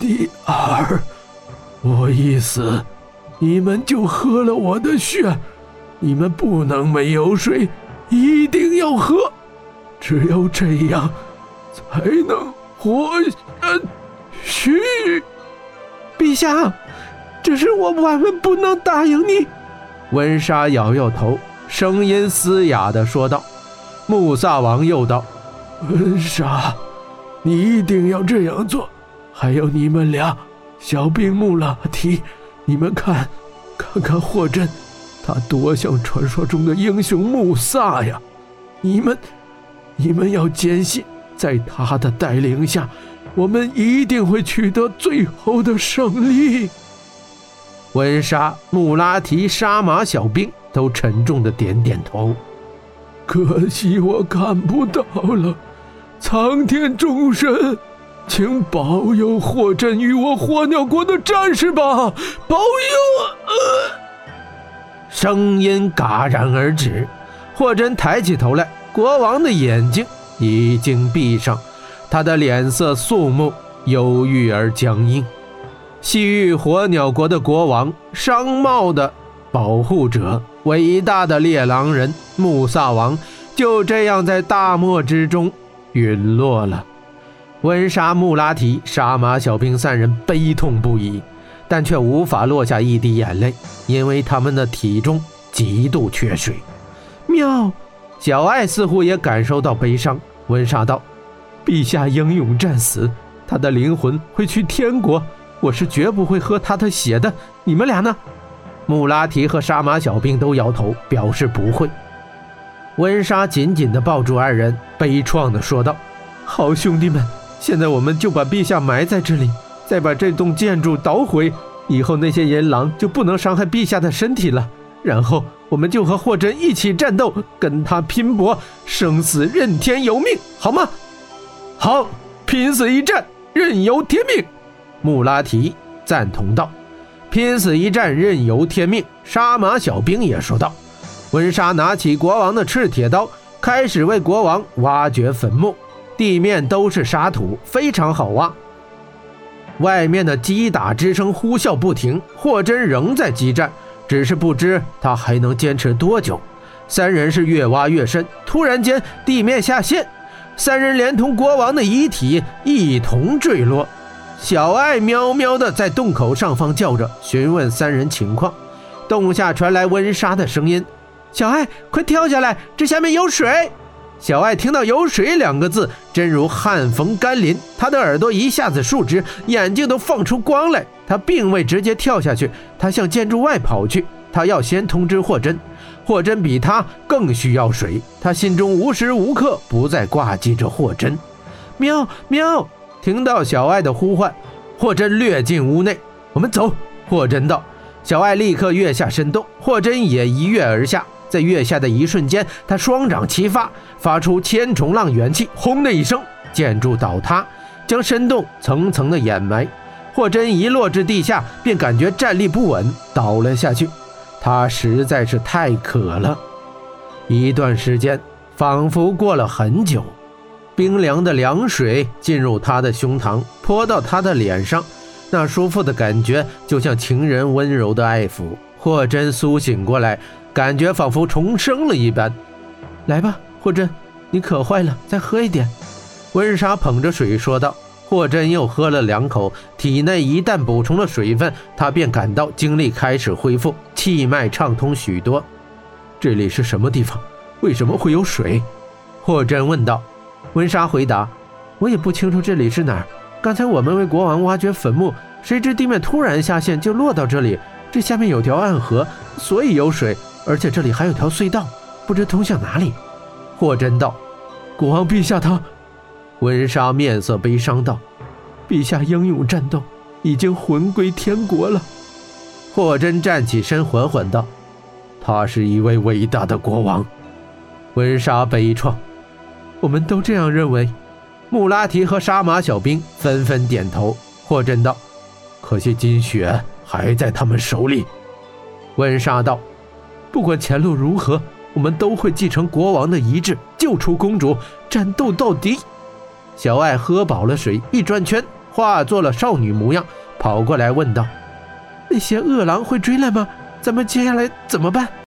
第二，我一死，你们就喝了我的血。你们不能没有水，一定要喝，只有这样，才能活下去。陛下，只是我万万不能答应你。温莎摇摇头，声音嘶哑地说道。穆萨王又道：“温莎，你一定要这样做。还有你们俩，小兵穆拉提，你们看，看看霍真。”他多像传说中的英雄穆萨呀！你们，你们要坚信，在他的带领下，我们一定会取得最后的胜利。温莎、穆拉提、杀马小兵都沉重的点点头。可惜我看不到了，苍天众神，请保佑霍震与我火鸟国的战士吧！保佑！呃声音戛然而止，霍真抬起头来，国王的眼睛已经闭上，他的脸色肃穆、忧郁而僵硬。西域火鸟国的国王，商贸的保护者，伟大的猎狼人穆萨王，就这样在大漠之中陨落了。温莎、穆拉提、杀马小兵三人悲痛不已。但却无法落下一滴眼泪，因为他们的体重极度缺水。喵！小爱似乎也感受到悲伤。温莎道：“陛下英勇战死，他的灵魂会去天国，我是绝不会喝他的血的。你们俩呢？”穆拉提和杀马小兵都摇头，表示不会。温莎紧紧地抱住二人，悲怆地说道：“好兄弟们，现在我们就把陛下埋在这里。”再把这栋建筑捣毁，以后那些银狼就不能伤害陛下的身体了。然后我们就和霍真一起战斗，跟他拼搏，生死任天由命，好吗？好，拼死一战，任由天命。穆拉提赞同道：“拼死一战，任由天命。”杀马小兵也说道。温莎拿起国王的赤铁刀，开始为国王挖掘坟墓。地面都是沙土，非常好挖。外面的击打之声呼啸不停，霍真仍在激战，只是不知他还能坚持多久。三人是越挖越深，突然间地面下陷，三人连同国王的遗体一同坠落。小爱喵喵的在洞口上方叫着，询问三人情况。洞下传来温莎的声音：“小爱，快跳下来，这下面有水。”小爱听到“有水”两个字，真如旱逢甘霖，他的耳朵一下子竖直，眼睛都放出光来。他并未直接跳下去，他向建筑外跑去。他要先通知霍真，霍真比他更需要水。他心中无时无刻不在挂记着霍真。喵喵！听到小爱的呼唤，霍真掠进屋内。我们走。霍真道。小爱立刻跃下深洞，霍真也一跃而下。在跃下的一瞬间，他双掌齐发，发出千重浪元气，轰的一声，建筑倒塌，将深洞层层的掩埋。霍真一落至地下，便感觉站立不稳，倒了下去。他实在是太渴了。一段时间仿佛过了很久，冰凉的凉水进入他的胸膛，泼到他的脸上，那舒服的感觉就像情人温柔的爱抚。霍真苏醒过来。感觉仿佛重生了一般。来吧，霍真，你渴坏了，再喝一点。温莎捧着水说道。霍真又喝了两口，体内一旦补充了水分，他便感到精力开始恢复，气脉畅通许多。这里是什么地方？为什么会有水？霍真问道。温莎回答：“我也不清楚这里是哪儿。刚才我们为国王挖掘坟墓，谁知地面突然下陷，就落到这里。这下面有条暗河，所以有水。”而且这里还有条隧道，不知通向哪里。霍真道：“国王陛下，他……”温莎面色悲伤道：“陛下英勇战斗，已经魂归天国了。”霍真站起身，缓缓道：“他是一位伟大的国王。”温莎悲怆：“我们都这样认为。”穆拉提和杀马小兵纷纷点头。霍真道：“可惜金雪还在他们手里。”温莎道。不管前路如何，我们都会继承国王的遗志，救出公主，战斗到底。小爱喝饱了水，一转圈化作了少女模样，跑过来问道：“那些恶狼会追来吗？咱们接下来怎么办？”